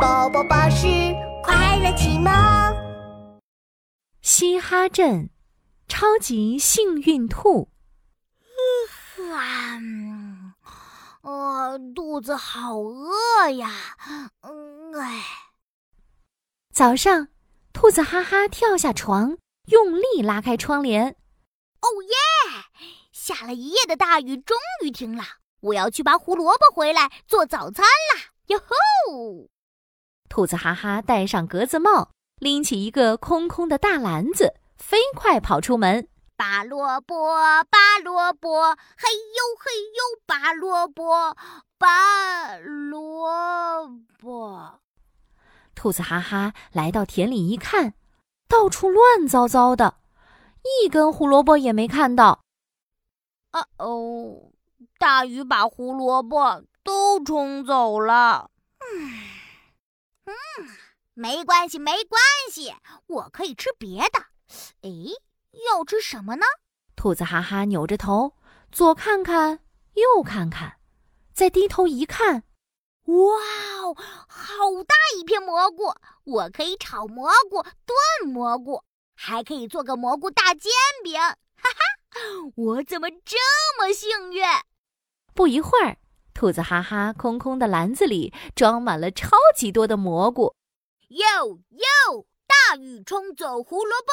宝宝巴士快乐启蒙。嘻哈镇超级幸运兔。啊，呃，肚子好饿呀。嗯，哎。早上，兔子哈哈跳下床，用力拉开窗帘。哦耶！下了一夜的大雨终于停了。我要去拔胡萝卜回来做早餐啦！哟吼！兔子哈哈戴上格子帽，拎起一个空空的大篮子，飞快跑出门。拔萝卜，拔萝卜，嘿呦嘿呦，拔萝卜，拔萝卜。兔子哈哈来到田里一看，到处乱糟糟的，一根胡萝卜也没看到。啊哦！大雨把胡萝卜都冲走了。嗯嗯，没关系，没关系，我可以吃别的。哎，要吃什么呢？兔子哈哈扭着头，左看看，右看看，再低头一看，哇哦，好大一片蘑菇！我可以炒蘑菇、炖蘑菇，还可以做个蘑菇大煎饼。哈哈，我怎么这么幸运？不一会儿，兔子哈哈空空的篮子里装满了超级多的蘑菇。哟哟，大雨冲走胡萝卜，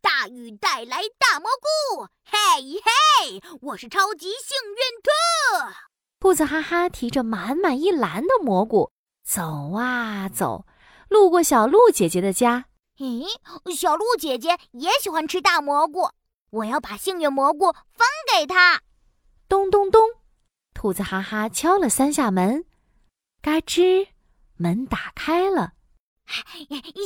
大雨带来大蘑菇。嘿嘿，我是超级幸运兔。兔子哈哈提着满满一篮的蘑菇走啊走，路过小鹿姐姐的家。咦，小鹿姐姐也喜欢吃大蘑菇，我要把幸运蘑菇分给她。咚咚咚。兔子哈哈敲了三下门，嘎吱，门打开了。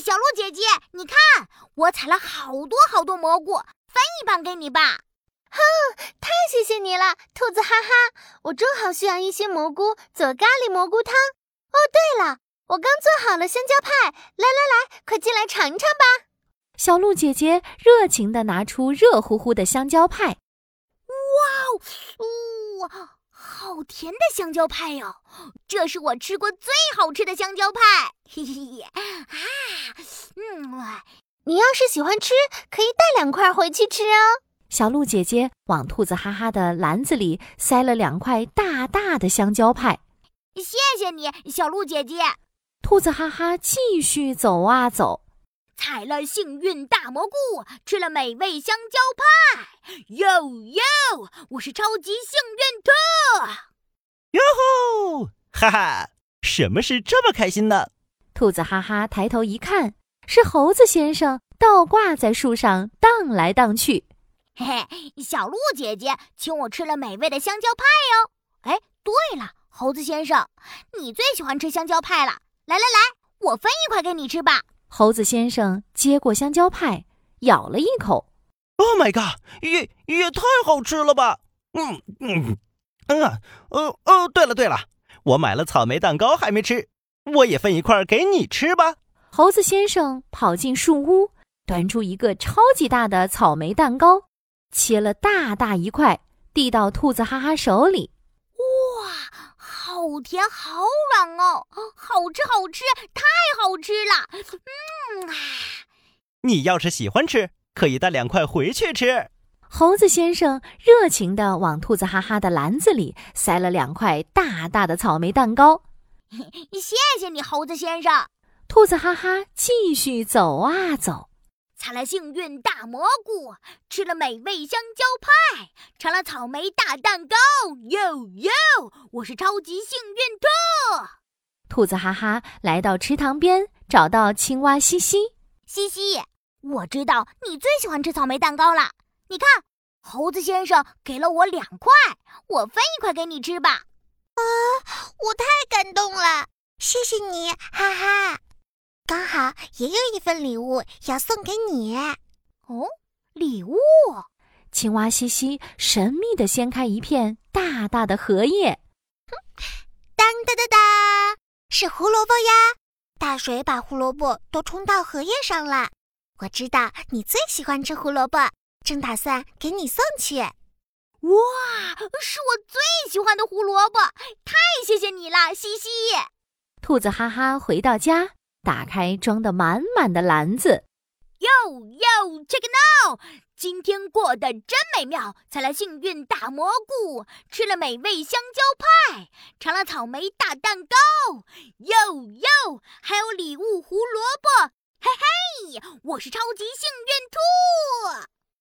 小鹿姐姐，你看，我采了好多好多蘑菇，分一半给你吧。哼，太谢谢你了，兔子哈哈，我正好需要一些蘑菇做咖喱蘑菇汤。哦，对了，我刚做好了香蕉派，来来来，快进来尝尝吧。小鹿姐姐热情地拿出热乎乎的香蕉派。哇哦，哇！好甜的香蕉派哟！这是我吃过最好吃的香蕉派。嘿嘿啊，嗯，你要是喜欢吃，可以带两块回去吃哦。小鹿姐姐往兔子哈哈的篮子里塞了两块大大的香蕉派。谢谢你，小鹿姐姐。兔子哈哈继续走啊走。采了幸运大蘑菇，吃了美味香蕉派。哟哟，我是超级幸运兔！哟吼，哈哈，什么事这么开心呢？兔子哈哈抬头一看，是猴子先生倒挂在树上荡来荡去。嘿嘿，小鹿姐姐请我吃了美味的香蕉派哟。哎，对了，猴子先生，你最喜欢吃香蕉派了。来来来，我分一块给你吃吧。猴子先生接过香蕉派，咬了一口。Oh my god！也也太好吃了吧！嗯嗯嗯啊，呃哦，对了对了，我买了草莓蛋糕还没吃，我也分一块给你吃吧。猴子先生跑进树屋，端出一个超级大的草莓蛋糕，切了大大一块，递到兔子哈哈手里。哇！好甜，好软哦，好吃，好吃，太好吃了！嗯啊，你要是喜欢吃，可以带两块回去吃。猴子先生热情地往兔子哈哈的篮子里塞了两块大大的草莓蛋糕。谢谢你，猴子先生。兔子哈哈继续走啊走。采了幸运大蘑菇，吃了美味香蕉派，尝了草莓大蛋糕。哟哟，我是超级幸运兔！兔子哈哈来到池塘边，找到青蛙西西。西西，我知道你最喜欢吃草莓蛋糕了。你看，猴子先生给了我两块，我分一块给你吃吧。啊，我太感动了，谢谢你，哈哈。也有一份礼物要送给你哦，礼物！青蛙西西神秘地掀开一片大大的荷叶，当当当当，是胡萝卜呀！大水把胡萝卜都冲到荷叶上了。我知道你最喜欢吃胡萝卜，正打算给你送去。哇，是我最喜欢的胡萝卜！太谢谢你了，西西。兔子哈哈回到家，打开装得满满的篮子。哟哟，check it out！今天过得真美妙，采了幸运大蘑菇，吃了美味香蕉派，尝了草莓大蛋糕。哟哟，还有礼物胡萝卜，嘿嘿，我是超级幸运兔。